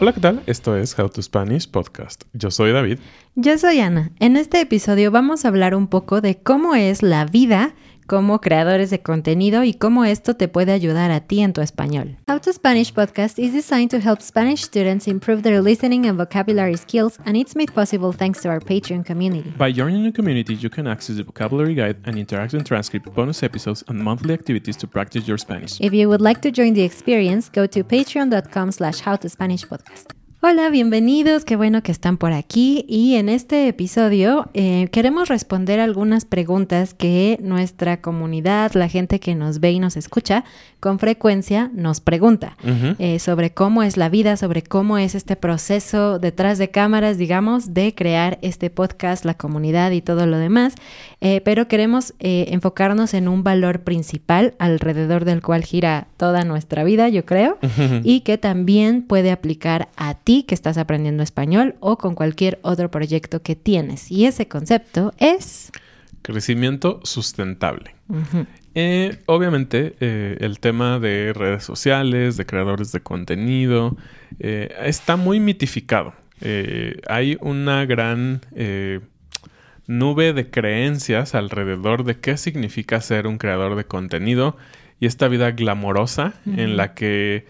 Hola, ¿qué tal? Esto es How to Spanish Podcast. Yo soy David. Yo soy Ana. En este episodio vamos a hablar un poco de cómo es la vida como creadores de contenido y cómo esto te puede ayudar a ti en tu español. How to Spanish podcast is designed to help Spanish students improve their listening and vocabulary skills, and it's made possible thanks to our Patreon community. By joining the community, you can access the vocabulary guide and interactive transcript, bonus episodes, and monthly activities to practice your Spanish. If you would like to join the experience, go to patreon.com slash howtospanishpodcast. Hola, bienvenidos, qué bueno que están por aquí. Y en este episodio eh, queremos responder algunas preguntas que nuestra comunidad, la gente que nos ve y nos escucha, con frecuencia nos pregunta eh, sobre cómo es la vida, sobre cómo es este proceso detrás de cámaras, digamos, de crear este podcast, la comunidad y todo lo demás, eh, pero queremos enfocarnos en un valor principal alrededor del cual gira toda nuestra vida, yo creo, y que también puede aplicar a que estás aprendiendo español o con cualquier otro proyecto que tienes. Y ese concepto es... Crecimiento sustentable. Eh, obviamente, eh, el tema de redes sociales, de creadores de contenido, eh, está muy mitificado. hay una gran nube de creencias alrededor de qué significa ser un creador de contenido y esta vida glamorosa en la que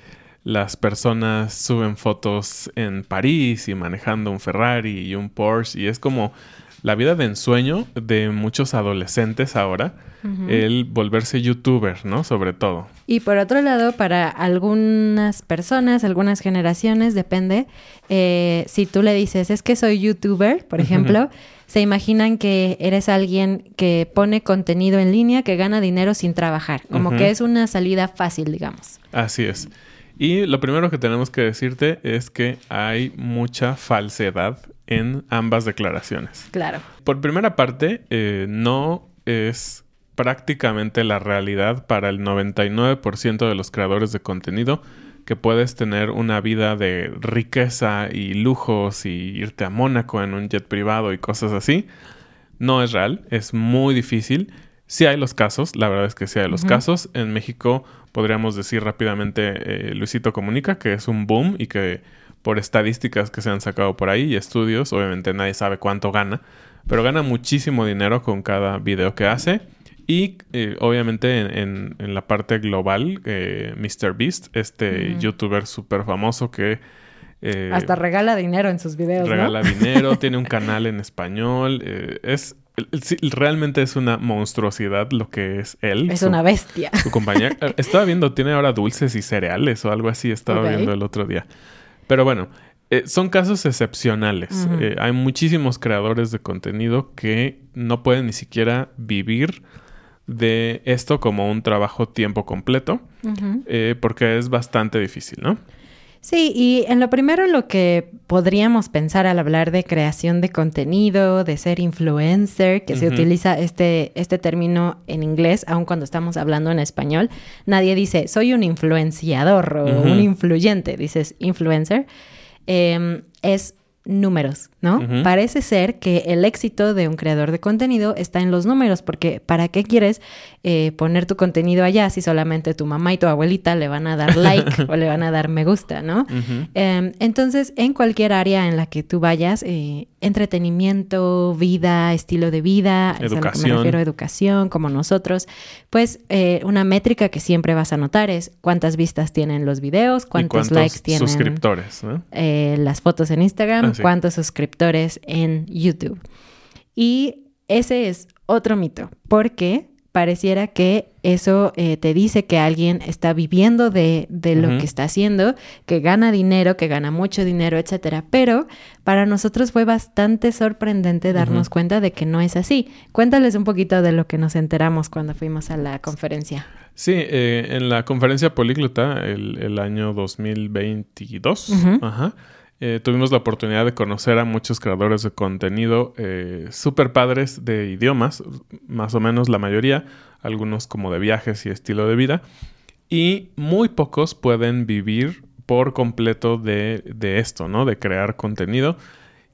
las personas suben fotos en París y manejando un Ferrari y un Porsche y es como la vida de ensueño de muchos adolescentes ahora, el volverse youtuber, ¿no? Sobre todo. Y por otro lado, para algunas personas, algunas generaciones, depende, eh, si tú le dices, es que soy youtuber, por ejemplo, se imaginan que eres alguien que pone contenido en línea, que gana dinero sin trabajar, como que es una salida fácil, digamos. Así es. Y lo primero que tenemos que decirte es que hay mucha falsedad en ambas declaraciones. Claro. Por primera parte, eh, no es prácticamente la realidad para el 99% de los creadores de contenido que puedes tener una vida de riqueza y lujos y irte a Mónaco en un jet privado y cosas así. No es real, es muy difícil. Sí hay los casos, la verdad es que sí hay los casos. En México podríamos decir rápidamente eh, Luisito Comunica, que es un boom y que por estadísticas que se han sacado por ahí y estudios, obviamente nadie sabe cuánto gana, pero gana muchísimo dinero con cada video que hace. Y eh, obviamente en, la parte global, eh, Mr. Beast, este youtuber súper famoso que... Hasta regala dinero en sus videos. Regala dinero, tiene un canal en español. es realmente es una monstruosidad lo que es él. Es una bestia. Su compañía. Eh, estaba viendo, tiene ahora dulces y cereales o algo así, estaba viendo el otro día. Pero bueno, eh, son casos excepcionales. Eh, hay muchísimos creadores de contenido que no pueden ni siquiera vivir de esto como un trabajo tiempo completo, porque es bastante difícil, ¿no? Sí, y en lo primero lo que podríamos pensar al hablar de creación de contenido, de ser influencer, que se utiliza este, este término en inglés, aun cuando estamos hablando en español, nadie dice soy un influenciador o un influyente, dices influencer, em, es números, ¿no? Parece ser que el éxito de un creador de contenido está en los números, porque ¿para qué quieres eh, poner tu contenido allá si solamente tu mamá y tu abuelita le van a dar like o le van a dar me gusta, ¿no? Em, entonces, en cualquier área en la que tú vayas, eh, entretenimiento, vida, estilo de vida, educación. me refiero educación, como nosotros, pues eh, una métrica que siempre vas a notar es cuántas vistas tienen los videos, cuántos, likes tienen suscriptores, ¿no? las fotos en Instagram, ah, cuántos suscriptores en YouTube. Y ese es otro mito, porque pareciera que eso eh, te dice que alguien está viviendo de, lo que está haciendo, que gana dinero, que gana mucho dinero, etcétera. Pero para nosotros fue bastante sorprendente darnos cuenta de que no es así. Cuéntales un poquito de lo que nos enteramos cuando fuimos a la conferencia. Sí, eh, en la conferencia políglota el, el año 2022, ajá, eh, tuvimos la oportunidad de conocer a muchos creadores de contenido eh, súper padres de idiomas, más o menos la mayoría, algunos como de viajes y estilo de vida, y muy pocos pueden vivir por completo de, de esto, ¿no? De crear contenido.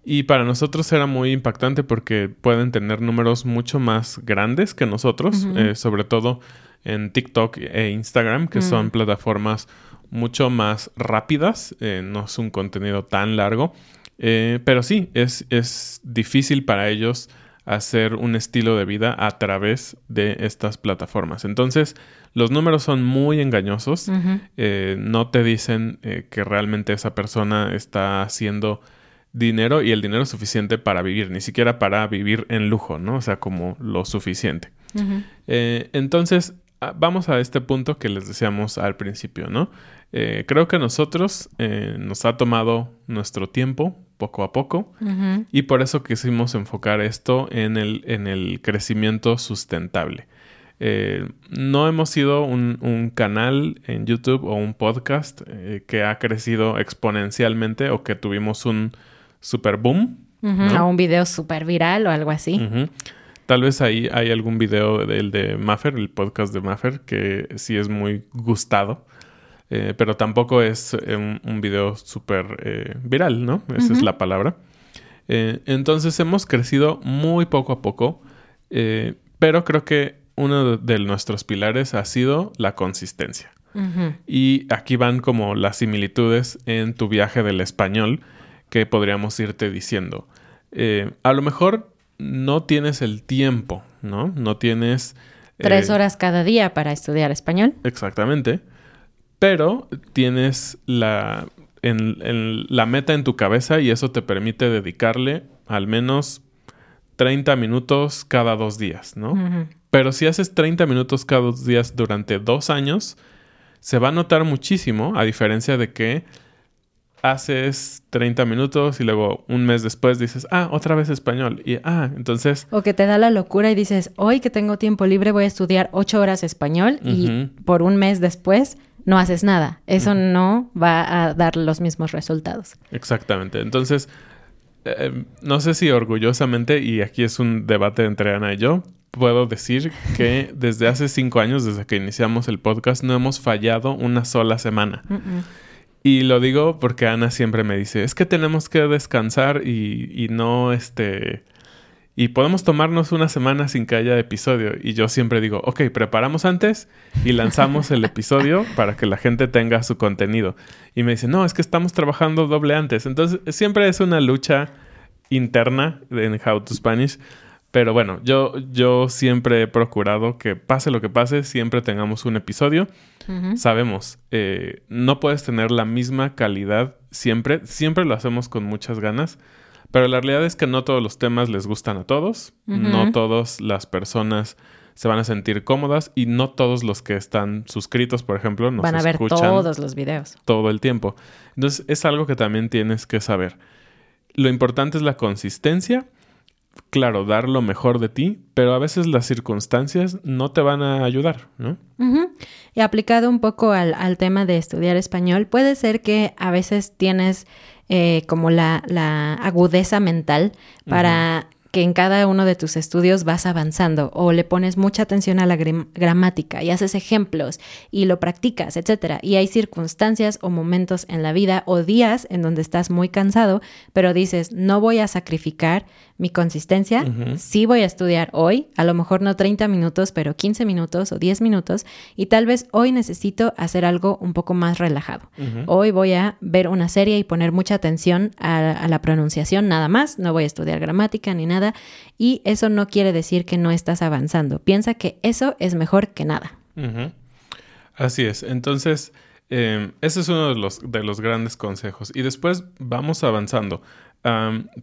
Y para nosotros era muy impactante porque pueden tener números mucho más grandes que nosotros, eh, sobre todo en TikTok e Instagram, que son mm. plataformas mucho más rápidas, eh, no es un contenido tan largo, eh, pero sí, es, es difícil para ellos hacer un estilo de vida a través de estas plataformas. Entonces, los números son muy engañosos, no te dicen que realmente esa persona está haciendo dinero y el dinero suficiente para vivir, ni siquiera para vivir en lujo, ¿no? O sea, como lo suficiente. Eh, entonces, vamos a este punto que les decíamos al principio, ¿no? Eh, creo que nosotros eh, nos ha tomado nuestro tiempo poco a poco y por eso quisimos enfocar esto en el, en el crecimiento sustentable. no hemos sido un, un, canal en YouTube o un podcast que ha crecido exponencialmente o que tuvimos un, super boom. A un video super viral o algo así. Tal vez ahí hay algún video del de Maffer, el podcast de Maffer, que sí es muy gustado. Eh, pero tampoco es eh, un, video súper eh, viral, ¿no? Esa es la palabra. entonces hemos crecido muy poco a poco, pero creo que uno de nuestros pilares ha sido la consistencia. Y aquí van como las similitudes en tu viaje del español, que podríamos irte diciendo. A lo mejor no tienes el tiempo, ¿no? No tienes... Tres eh, horas cada día para estudiar español. Exactamente. Pero tienes la, en, la meta en tu cabeza y eso te permite dedicarle al menos 30 minutos cada dos días, ¿no? Pero si haces 30 minutos cada dos días durante dos años, se va a notar muchísimo, a diferencia de que haces 30 minutos y luego un mes después dices, ah, otra vez español. Y ah, entonces... O que te da la locura y dices, hoy que tengo tiempo libre voy a estudiar 8 horas español y por un mes después no haces nada. Eso no va a dar los mismos resultados. Exactamente. Entonces, eh, no sé si orgullosamente, y aquí es un debate entre Ana y yo, puedo decir que desde hace cinco años, desde que iniciamos el podcast, no hemos fallado una sola semana. Y lo digo porque Ana siempre me dice, es que tenemos que descansar y, no, este, y podemos tomarnos una semana sin que haya episodio. Y yo siempre digo, ok, preparamos antes y lanzamos el episodio para que la gente tenga su contenido. Y me dice, no, es que estamos trabajando doble antes. Entonces, siempre es una lucha interna en How to Spanish pero bueno, yo, yo siempre he procurado que pase lo que pase, siempre tengamos un episodio. Sabemos, eh, no puedes tener la misma calidad siempre, siempre lo hacemos con muchas ganas, pero la realidad es que no todos los temas les gustan a todos, no todas las personas se van a sentir cómodas y no todos los que están suscritos, por ejemplo, nos van a ver todos los videos todo el tiempo. Entonces es algo que también tienes que saber. Lo importante es la consistencia claro, dar lo mejor de ti, pero a veces las circunstancias no te van a ayudar, ¿no? Y aplicado un poco al, al, tema de estudiar español, puede ser que a veces tienes eh, como la, la, agudeza mental para que en cada uno de tus estudios vas avanzando o le pones mucha atención a la gramática y haces ejemplos y lo practicas, etcétera. Y hay circunstancias o momentos en la vida o días en donde estás muy cansado, pero dices, no voy a sacrificar mi consistencia, sí voy a estudiar hoy, a lo mejor no 30 minutos, pero 15 minutos o 10 minutos, y tal vez hoy necesito hacer algo un poco más relajado. Hoy voy a ver una serie y poner mucha atención a, la pronunciación nada más, no voy a estudiar gramática ni nada, y eso no quiere decir que no estás avanzando. Piensa que eso es mejor que nada. Así es, entonces... Eh, ese es uno de los, de los grandes consejos. Y después vamos avanzando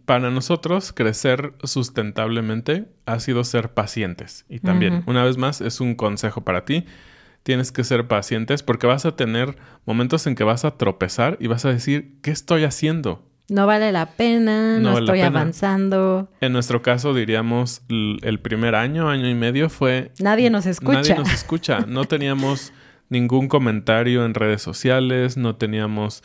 para nosotros, crecer sustentablemente ha sido ser pacientes. Y también, una vez más, es un consejo para ti. Tienes que ser pacientes porque vas a tener momentos en que vas a tropezar y vas a decir, ¿qué estoy haciendo? No vale la pena, no, estoy avanzando. En nuestro caso, diríamos, el primer año, año y medio fue... Nadie nos escucha. Nadie nos escucha. No teníamos ningún comentario en redes sociales, no teníamos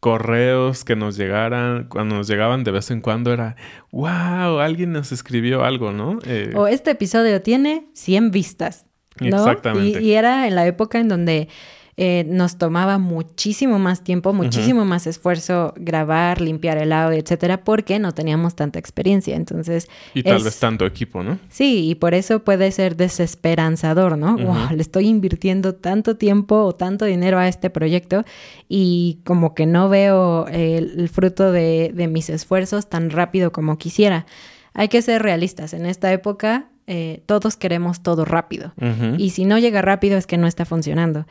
correos que nos llegaran, cuando nos llegaban de vez en cuando era, wow, alguien nos escribió algo, ¿no? Eh, o este episodio tiene 100 vistas. ¿no? Exactamente. Y, era en la época en donde eh, nos tomaba muchísimo más tiempo, muchísimo más esfuerzo grabar, limpiar el audio, etcétera, porque no teníamos tanta experiencia. Entonces. Y tal vez tanto equipo, ¿no? Sí, y por eso puede ser desesperanzador, ¿no? wow, le estoy invirtiendo tanto tiempo o tanto dinero a este proyecto y como que no veo el, fruto de, de mis esfuerzos tan rápido como quisiera. Hay que ser realistas. En esta época eh, todos queremos todo rápido. Y si no llega rápido es que no está funcionando.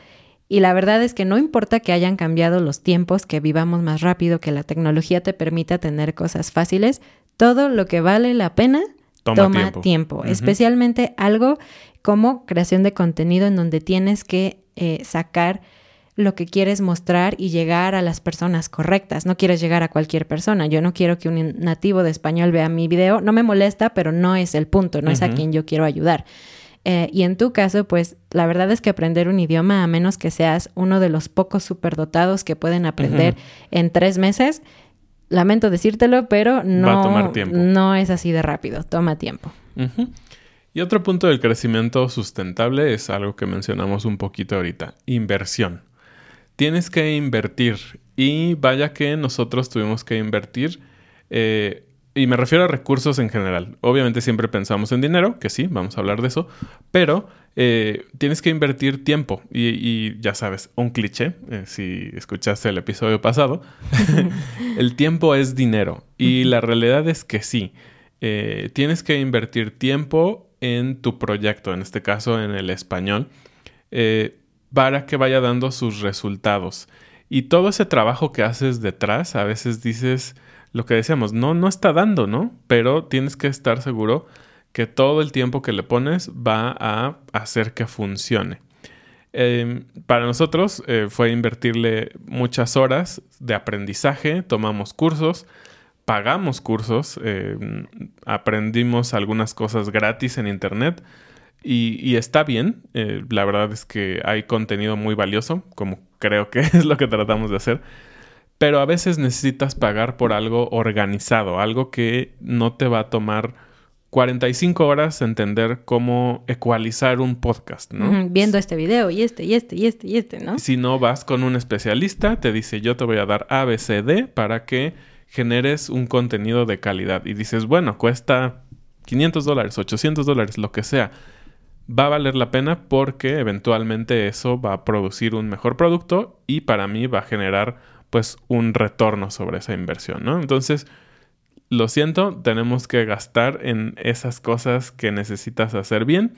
Y la verdad es que no importa que hayan cambiado los tiempos, que vivamos más rápido, que la tecnología te permita tener cosas fáciles, todo lo que vale la pena toma, tiempo. Especialmente algo como creación de contenido en donde tienes que eh, sacar lo que quieres mostrar y llegar a las personas correctas. No quieres llegar a cualquier persona. Yo no quiero que un nativo de español vea mi video. No me molesta, pero no es el punto, no es a quien yo quiero ayudar. Eh, y en tu caso, pues la verdad es que aprender un idioma, a menos que seas uno de los pocos superdotados que pueden aprender en tres meses, lamento decírtelo, pero no, no es así de rápido, toma tiempo. Y otro punto del crecimiento sustentable es algo que mencionamos un poquito ahorita, inversión tienes que invertir. Y vaya que nosotros tuvimos que invertir. Eh, y me refiero a recursos en general. Obviamente siempre pensamos en dinero, que sí, vamos a hablar de eso, pero eh, tienes que invertir tiempo. Y, ya sabes, un cliché, eh, si escuchaste el episodio pasado, el tiempo es dinero. Y la realidad es que sí, tienes que invertir tiempo en tu proyecto, en este caso en el español para que vaya dando sus resultados. Y todo ese trabajo que haces detrás, a veces dices lo que decíamos, no, no está dando, ¿no? Pero tienes que estar seguro que todo el tiempo que le pones va a hacer que funcione. Em, para nosotros eh, fue invertirle muchas horas de aprendizaje, tomamos cursos, pagamos cursos, em, aprendimos algunas cosas gratis en internet, y, está bien, eh, la verdad es que hay contenido muy valioso, como creo que es lo que tratamos de hacer, pero a veces necesitas pagar por algo organizado, algo que no te va a tomar 45 horas entender cómo ecualizar un podcast, ¿no? Viendo este video y este y este y este y este, ¿no? Si no vas con un especialista, te dice yo te voy a dar ABCD para que generes un contenido de calidad. Y dices, bueno, cuesta 500 dólares, 800 dólares, lo que sea va a valer la pena porque eventualmente eso va a producir un mejor producto y para mí va a generar pues un retorno sobre esa inversión, ¿no? Entonces, lo siento, tenemos que gastar en esas cosas que necesitas hacer bien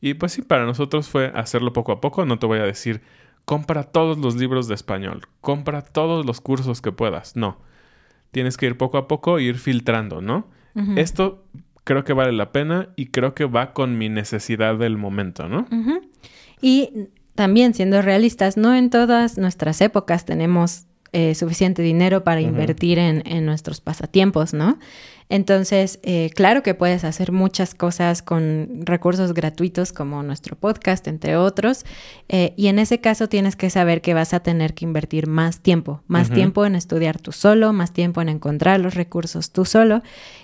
y pues sí, para nosotros fue hacerlo poco a poco, no te voy a decir compra todos los libros de español, compra todos los cursos que puedas, no. Tienes que ir poco a poco e ir filtrando, ¿no? Esto creo que vale la pena y creo que va con mi necesidad del momento, ¿no? Y también siendo realistas, no en todas nuestras épocas tenemos eh, suficiente dinero para invertir en, en, nuestros pasatiempos, ¿no? Entonces, eh, claro que puedes hacer muchas cosas con recursos gratuitos como nuestro podcast, entre otros, eh, y en ese caso tienes que saber que vas a tener que invertir más tiempo, más tiempo en estudiar tú solo, más tiempo en encontrar los recursos tú solo,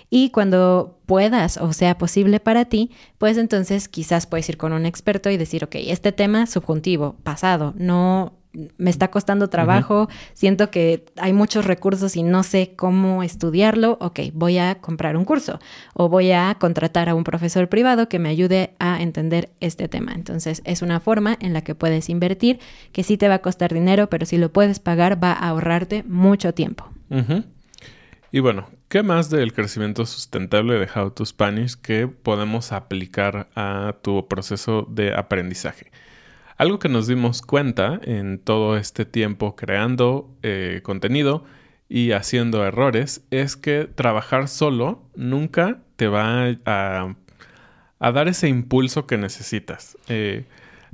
y cuando puedas o sea posible para ti, pues entonces quizás puedes ir con un experto y decir, ok, este tema subjuntivo, pasado, no me está costando trabajo, siento que hay muchos recursos y no sé cómo estudiarlo, ok, voy a comprar un curso o voy a contratar a un profesor privado que me ayude a entender este tema. Entonces es una forma en la que puedes invertir que sí te va a costar dinero, pero si lo puedes pagar va a ahorrarte mucho tiempo. Y bueno, ¿qué más del crecimiento sustentable de How to Spanish que podemos aplicar a tu proceso de aprendizaje? Algo que nos dimos cuenta en todo este tiempo creando eh, contenido y haciendo errores es que trabajar solo nunca te va a, dar ese impulso que necesitas. Eh,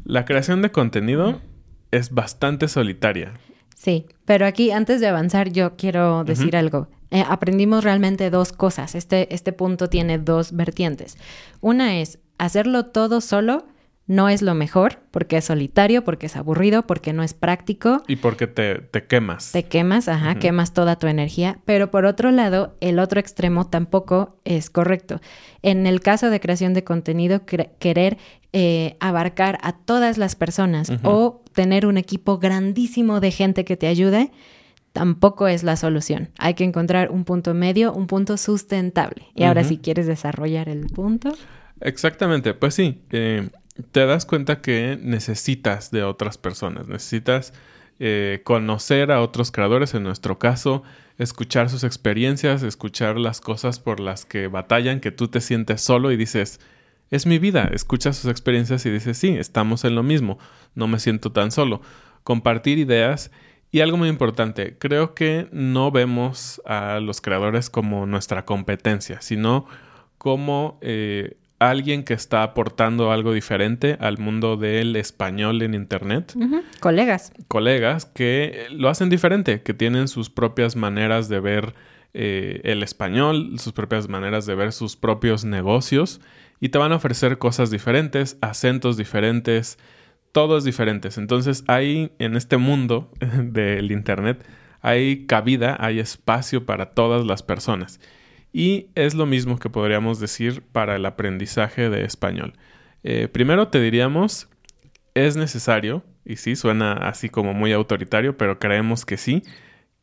la creación de contenido es bastante solitaria. Sí, pero aquí antes de avanzar yo quiero decir algo. Eh, aprendimos realmente dos cosas. Este, este punto tiene dos vertientes. Una es hacerlo todo solo no es lo mejor porque es solitario, porque es aburrido, porque no es práctico. Y porque te, te quemas. Te quemas, ajá, quemas toda tu energía. Pero por otro lado, el otro extremo tampoco es correcto. En el caso de creación de contenido, querer eh, abarcar a todas las personas o tener un equipo grandísimo de gente que te ayude tampoco es la solución. Hay que encontrar un punto medio, un punto sustentable. Y ahora si quieres desarrollar el punto. Exactamente, pues sí, eh, te das cuenta que necesitas de otras personas, necesitas eh, conocer a otros creadores, en nuestro caso, escuchar sus experiencias, escuchar las cosas por las que batallan, que tú te sientes solo y dices, es mi vida, escuchas sus experiencias y dices, sí, estamos en lo mismo, no me siento tan solo. Compartir ideas y algo muy importante, creo que no vemos a los creadores como nuestra competencia, sino como eh, alguien que está aportando algo diferente al mundo del español en Internet. Colegas. Colegas que lo hacen diferente, que tienen sus propias maneras de ver eh, el español, sus propias maneras de ver sus propios negocios y te van a ofrecer cosas diferentes, acentos diferentes, todo es diferente. Entonces hay en este mundo del Internet, hay cabida, hay espacio para todas las personas. Y es lo mismo que podríamos decir para el aprendizaje de español. Eh, primero te diríamos, es necesario, y sí, suena así como muy autoritario, pero creemos que sí,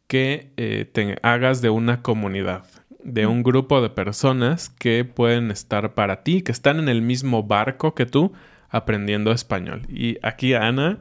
que eh, te hagas de una comunidad, de un grupo de personas que pueden estar para ti, que están en el mismo barco que tú, aprendiendo español. Y aquí Ana,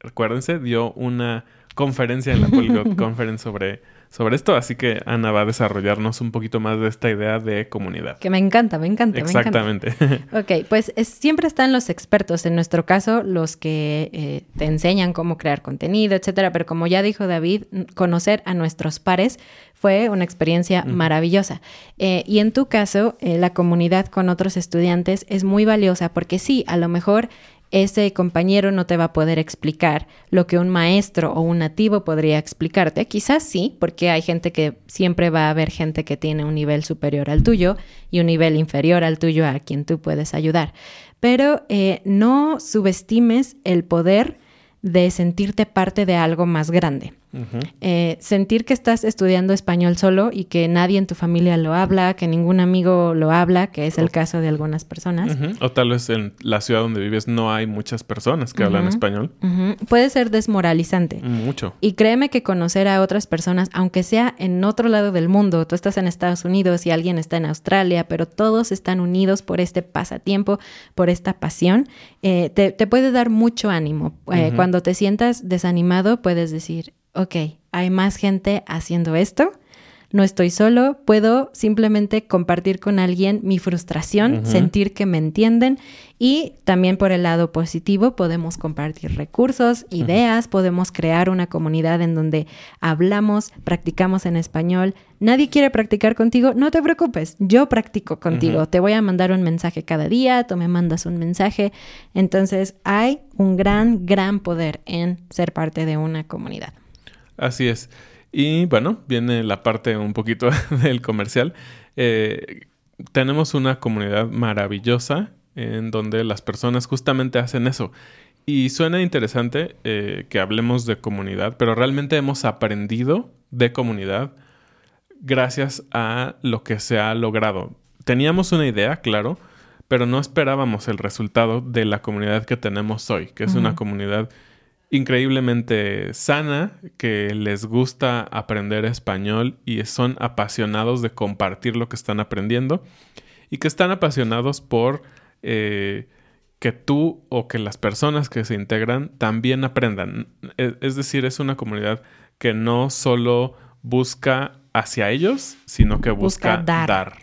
recuérdense, dio una conferencia en la Polyglot Conference sobre, sobre esto, así que Ana va a desarrollarnos un poquito más de esta idea de comunidad. Que me encanta, me encanta. Exactamente. Me encanta. ok, pues siempre están los expertos, en nuestro caso, los que eh, te enseñan cómo crear contenido, etcétera, pero como ya dijo David, conocer a nuestros pares fue una experiencia maravillosa. Eh, y en tu caso, eh, la comunidad con otros estudiantes es muy valiosa porque sí, a lo mejor ese compañero no te va a poder explicar lo que un maestro o un nativo podría explicarte. Quizás sí, porque hay gente que siempre va a haber gente que tiene un nivel superior al tuyo y un nivel inferior al tuyo a quien tú puedes ayudar. Pero eh, no subestimes el poder de sentirte parte de algo más grande. Eh, sentir que estás estudiando español solo y que nadie en tu familia lo habla, que ningún amigo lo habla, que es el caso de algunas personas. O tal vez en la ciudad donde vives no hay muchas personas que hablan español. Puede ser desmoralizante. Mucho. Y créeme que conocer a otras personas, aunque sea en otro lado del mundo, tú estás en Estados Unidos y alguien está en Australia, pero todos están unidos por este pasatiempo, por esta pasión, eh, te, puede dar mucho ánimo. Eh, cuando te sientas desanimado, puedes decir, ok, hay más gente haciendo esto, no estoy solo, puedo simplemente compartir con alguien mi frustración, sentir que me entienden y también por el lado positivo podemos compartir recursos, ideas, podemos crear una comunidad en donde hablamos, practicamos en español. Nadie quiere practicar contigo, no te preocupes, yo practico contigo, te voy a mandar un mensaje cada día, tú me mandas un mensaje. Entonces hay un gran, gran poder en ser parte de una comunidad. Así es. Y bueno, viene la parte un poquito del comercial. Eh, tenemos una comunidad maravillosa en donde las personas justamente hacen eso. Y suena interesante eh, que hablemos de comunidad, pero realmente hemos aprendido de comunidad gracias a lo que se ha logrado. Teníamos una idea, claro, pero no esperábamos el resultado de la comunidad que tenemos hoy, que es una comunidad increíblemente sana, que les gusta aprender español y son apasionados de compartir lo que están aprendiendo y que están apasionados por eh, que tú o que las personas que se integran también aprendan. E, es decir, es una comunidad que no solo busca hacia ellos, sino que busca, dar.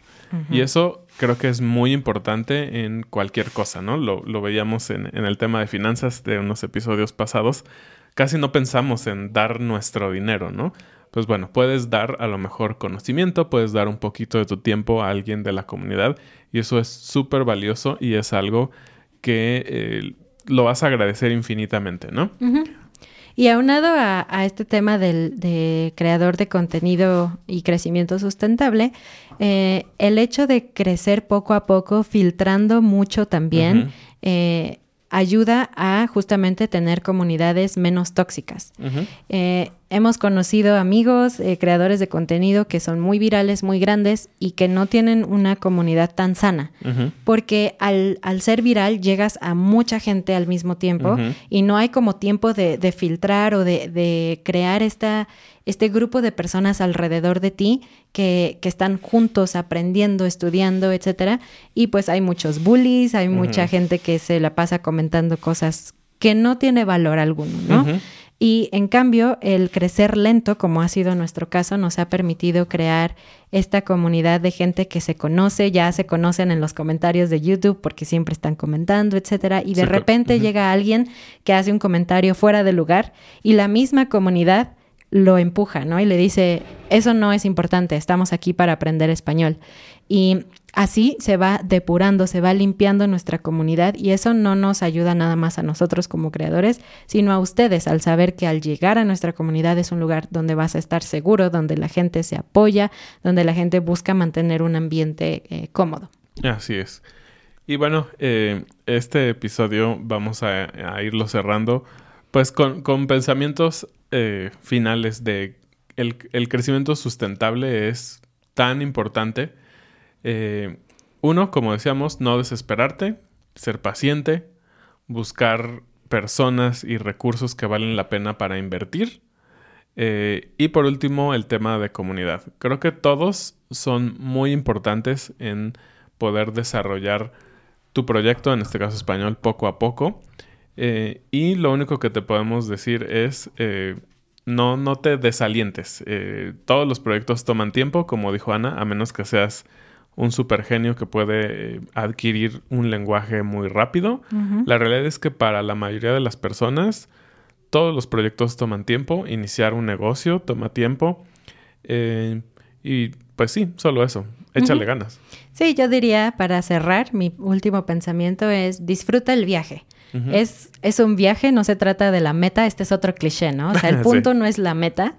Y eso creo que es muy importante en cualquier cosa, ¿no? Lo, veíamos en, el tema de finanzas de unos episodios pasados. Casi no pensamos en dar nuestro dinero, ¿no? Pues bueno, puedes dar a lo mejor conocimiento, puedes dar un poquito de tu tiempo a alguien de la comunidad y eso es súper valioso y es algo que eh, lo vas a agradecer infinitamente, ¿no? Y aunado a, este tema del de creador de contenido y crecimiento sustentable, eh, el hecho de crecer poco a poco, filtrando mucho también, eh, ayuda a justamente tener comunidades menos tóxicas. Eh, hemos conocido amigos, eh, creadores de contenido que son muy virales, muy grandes y que no tienen una comunidad tan sana. Porque al, al, ser viral llegas a mucha gente al mismo tiempo y no hay como tiempo de, de filtrar o de, de crear esta, este grupo de personas alrededor de ti que, que, están juntos aprendiendo, estudiando, etcétera. Y pues hay muchos bullies, hay mucha gente que se la pasa comentando cosas que no tiene valor alguno, ¿no? Y en cambio, el crecer lento, como ha sido nuestro caso, nos ha permitido crear esta comunidad de gente que se conoce, ya se conocen en los comentarios de YouTube porque siempre están comentando, etcétera, y de repente llega alguien que hace un comentario fuera de lugar y la misma comunidad lo empuja, ¿no? Y le dice, eso no es importante, estamos aquí para aprender español. Y así se va depurando, se va limpiando nuestra comunidad y eso no nos ayuda nada más a nosotros como creadores, sino a ustedes al saber que al llegar a nuestra comunidad es un lugar donde vas a estar seguro, donde la gente se apoya, donde la gente busca mantener un ambiente eh, cómodo. Así es. Y bueno, eh, este episodio vamos a, irlo cerrando pues con, pensamientos eh, finales de el, el, crecimiento sustentable es tan importante. Eh, uno, como decíamos, no desesperarte, ser paciente, buscar personas y recursos que valen la pena para invertir. Eh, y por último, el tema de comunidad. Creo que todos son muy importantes en poder desarrollar tu proyecto, en este caso español, poco a poco. Eh, y lo único que te podemos decir es, eh, no, no te desalientes. Eh, todos los proyectos toman tiempo, como dijo Ana, a menos que seas un super genio que puede adquirir un lenguaje muy rápido. La realidad es que para la mayoría de las personas, todos los proyectos toman tiempo. Iniciar un negocio toma tiempo. y pues sí, solo eso. Échale ganas. Sí, yo diría, para cerrar, mi último pensamiento es disfruta el viaje es, es un viaje, no se trata de la meta, este es otro cliché, ¿no? O sea, el punto no es la meta,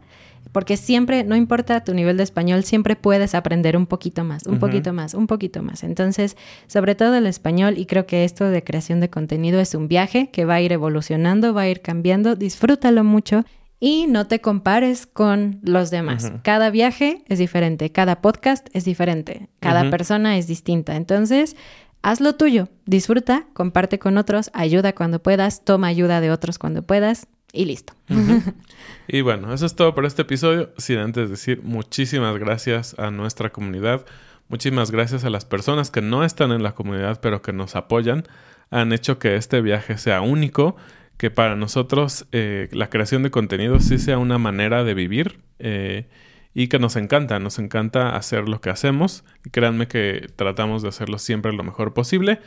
porque siempre, no importa tu nivel de español, siempre puedes aprender un poquito más, un poquito más, un poquito más. Entonces, sobre todo el español, y creo que esto de creación de contenido es un viaje que va a ir evolucionando, va a ir cambiando, disfrútalo mucho y no te compares con los demás. Cada viaje es diferente, cada podcast es diferente, cada persona es distinta. Entonces, haz lo tuyo, disfruta, comparte con otros, ayuda cuando puedas, toma ayuda de otros cuando puedas y listo. y bueno, eso es todo por este episodio. Sin antes decir muchísimas gracias a nuestra comunidad, muchísimas gracias a las personas que no están en la comunidad pero que nos apoyan, han hecho que este viaje sea único, que para nosotros eh, la creación de contenido sí sea una manera de vivir. Eh, y que nos encanta, nos encanta hacer lo que hacemos y créanme que tratamos de hacerlo siempre lo mejor posible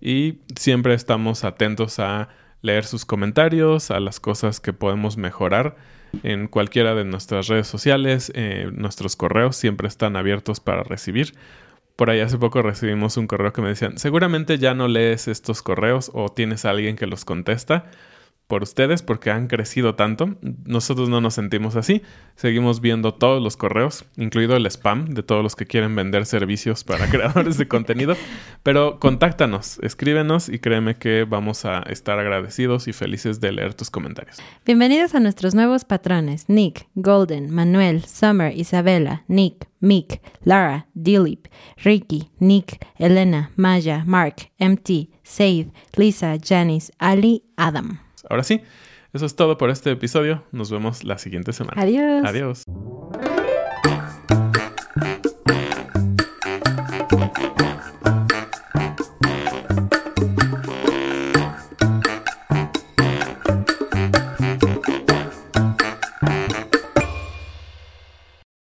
y siempre estamos atentos a leer sus comentarios, a las cosas que podemos mejorar en cualquiera de nuestras redes sociales, eh, nuestros correos siempre están abiertos para recibir. Por ahí hace poco recibimos un correo que me decían, seguramente ya no lees estos correos o tienes a alguien que los contesta por ustedes porque han crecido tanto. Nosotros no nos sentimos así. Seguimos viendo todos los correos, incluido el spam de todos los que quieren vender servicios para creadores de contenido. Pero contáctanos, escríbenos y créeme que vamos a estar agradecidos y felices de leer tus comentarios. Bienvenidos a nuestros nuevos patrones: Nick, Golden, Manuel, Summer, Isabela, Nick, Mick, Lara, Dilip, Ricky, Nick, Elena, Maya, Mark, MT, Said, Lisa, Janice, Ali, Adam. Ahora sí, eso es todo por este episodio. Nos vemos la siguiente semana. Adiós. Adiós.